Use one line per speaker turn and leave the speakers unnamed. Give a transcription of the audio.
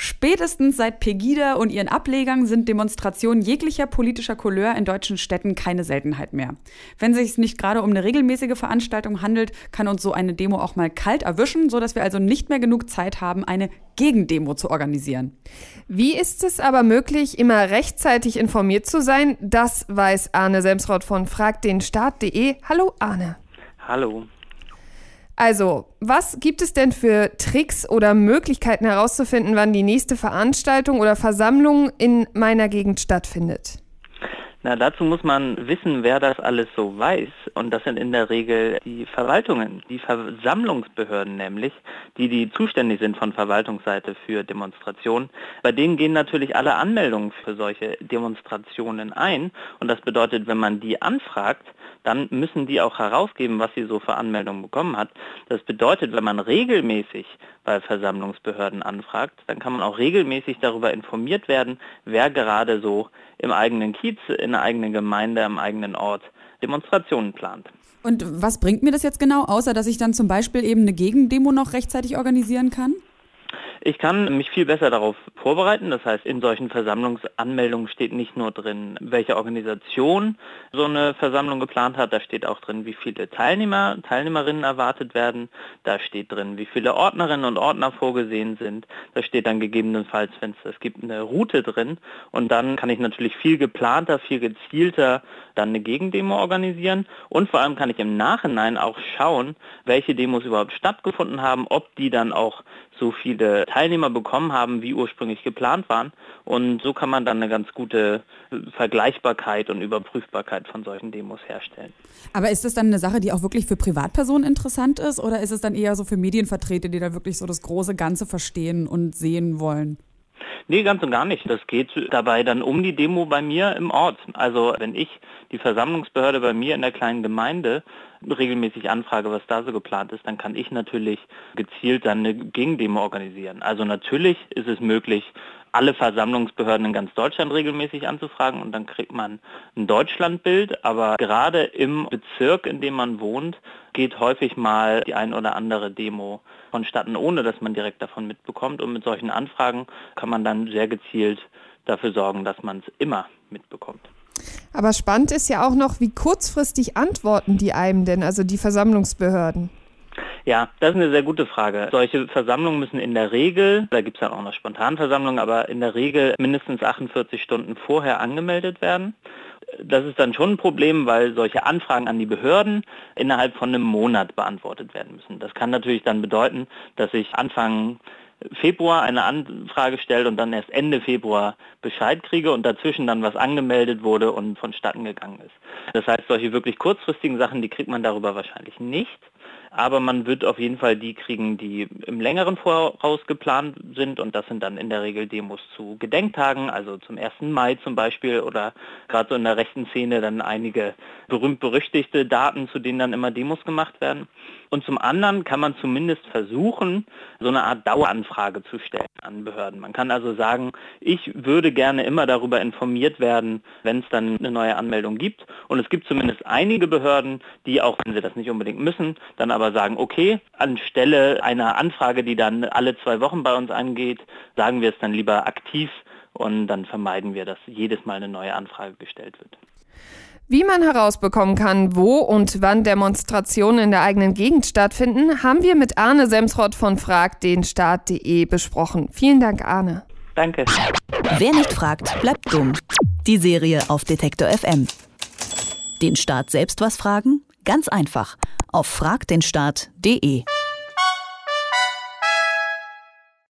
Spätestens seit Pegida und ihren Ablegern sind Demonstrationen jeglicher politischer Couleur in deutschen Städten keine Seltenheit mehr. Wenn es sich nicht gerade um eine regelmäßige Veranstaltung handelt, kann uns so eine Demo auch mal kalt erwischen, sodass wir also nicht mehr genug Zeit haben, eine Gegendemo zu organisieren.
Wie ist es aber möglich, immer rechtzeitig informiert zu sein? Das weiß Arne Semsrott von fragdenstaat.de. Hallo Arne.
Hallo.
Also, was gibt es denn für Tricks oder Möglichkeiten herauszufinden, wann die nächste Veranstaltung oder Versammlung in meiner Gegend stattfindet?
Na, dazu muss man wissen, wer das alles so weiß. Und das sind in der Regel die Verwaltungen, die Versammlungsbehörden nämlich, die, die zuständig sind von Verwaltungsseite für Demonstrationen. Bei denen gehen natürlich alle Anmeldungen für solche Demonstrationen ein. Und das bedeutet, wenn man die anfragt, dann müssen die auch herausgeben, was sie so für Anmeldungen bekommen hat. Das bedeutet, wenn man regelmäßig bei Versammlungsbehörden anfragt, dann kann man auch regelmäßig darüber informiert werden, wer gerade so im eigenen Kiez, in der eigenen Gemeinde, am eigenen Ort Demonstrationen plant.
Und was bringt mir das jetzt genau, außer dass ich dann zum Beispiel eben eine Gegendemo noch rechtzeitig organisieren kann?
Ich kann mich viel besser darauf vorbereiten. Das heißt, in solchen Versammlungsanmeldungen steht nicht nur drin, welche Organisation so eine Versammlung geplant hat, da steht auch drin, wie viele Teilnehmer, Teilnehmerinnen erwartet werden, da steht drin, wie viele Ordnerinnen und Ordner vorgesehen sind, da steht dann gegebenenfalls, wenn es gibt, eine Route drin. Und dann kann ich natürlich viel geplanter, viel gezielter dann eine Gegendemo organisieren. Und vor allem kann ich im Nachhinein auch schauen, welche Demos überhaupt stattgefunden haben, ob die dann auch so viele Teilnehmer bekommen haben, wie ursprünglich geplant waren. Und so kann man dann eine ganz gute Vergleichbarkeit und Überprüfbarkeit von solchen Demos herstellen.
Aber ist das dann eine Sache, die auch wirklich für Privatpersonen interessant ist oder ist es dann eher so für Medienvertreter, die da wirklich so das große Ganze verstehen und sehen wollen?
Nee, ganz und gar nicht. Das geht dabei dann um die Demo bei mir im Ort. Also wenn ich die Versammlungsbehörde bei mir in der kleinen Gemeinde regelmäßig anfrage, was da so geplant ist, dann kann ich natürlich gezielt dann eine Gegendemo organisieren. Also natürlich ist es möglich, alle Versammlungsbehörden in ganz Deutschland regelmäßig anzufragen und dann kriegt man ein Deutschlandbild. Aber gerade im Bezirk, in dem man wohnt, geht häufig mal die ein oder andere Demo vonstatten, ohne dass man direkt davon mitbekommt. Und mit solchen Anfragen kann man dann sehr gezielt dafür sorgen, dass man es immer mitbekommt.
Aber spannend ist ja auch noch, wie kurzfristig antworten die einem denn, also die Versammlungsbehörden?
Ja, das ist eine sehr gute Frage. Solche Versammlungen müssen in der Regel, da gibt es dann auch noch Spontanversammlungen, aber in der Regel mindestens 48 Stunden vorher angemeldet werden. Das ist dann schon ein Problem, weil solche Anfragen an die Behörden innerhalb von einem Monat beantwortet werden müssen. Das kann natürlich dann bedeuten, dass ich Anfang Februar eine Anfrage stellt und dann erst Ende Februar Bescheid kriege und dazwischen dann was angemeldet wurde und vonstatten gegangen ist. Das heißt, solche wirklich kurzfristigen Sachen, die kriegt man darüber wahrscheinlich nicht aber man wird auf jeden Fall die kriegen, die im längeren Voraus geplant sind und das sind dann in der Regel Demos zu Gedenktagen, also zum 1. Mai zum Beispiel oder gerade so in der rechten Szene dann einige berühmt-berüchtigte Daten, zu denen dann immer Demos gemacht werden. Und zum anderen kann man zumindest versuchen, so eine Art Daueranfrage zu stellen an Behörden. Man kann also sagen, ich würde gerne immer darüber informiert werden, wenn es dann eine neue Anmeldung gibt. Und es gibt zumindest einige Behörden, die, auch wenn sie das nicht unbedingt müssen, dann aber sagen, okay, anstelle einer Anfrage, die dann alle zwei Wochen bei uns angeht, sagen wir es dann lieber aktiv und dann vermeiden wir, dass jedes Mal eine neue Anfrage gestellt wird.
Wie man herausbekommen kann, wo und wann Demonstrationen in der eigenen Gegend stattfinden, haben wir mit Arne Semsrott von fragdenstaat.de besprochen. Vielen Dank, Arne.
Danke.
Wer nicht fragt, bleibt dumm. Die Serie auf Detektor FM. Den Staat selbst was fragen? Ganz einfach. Auf fragdenstaat.de.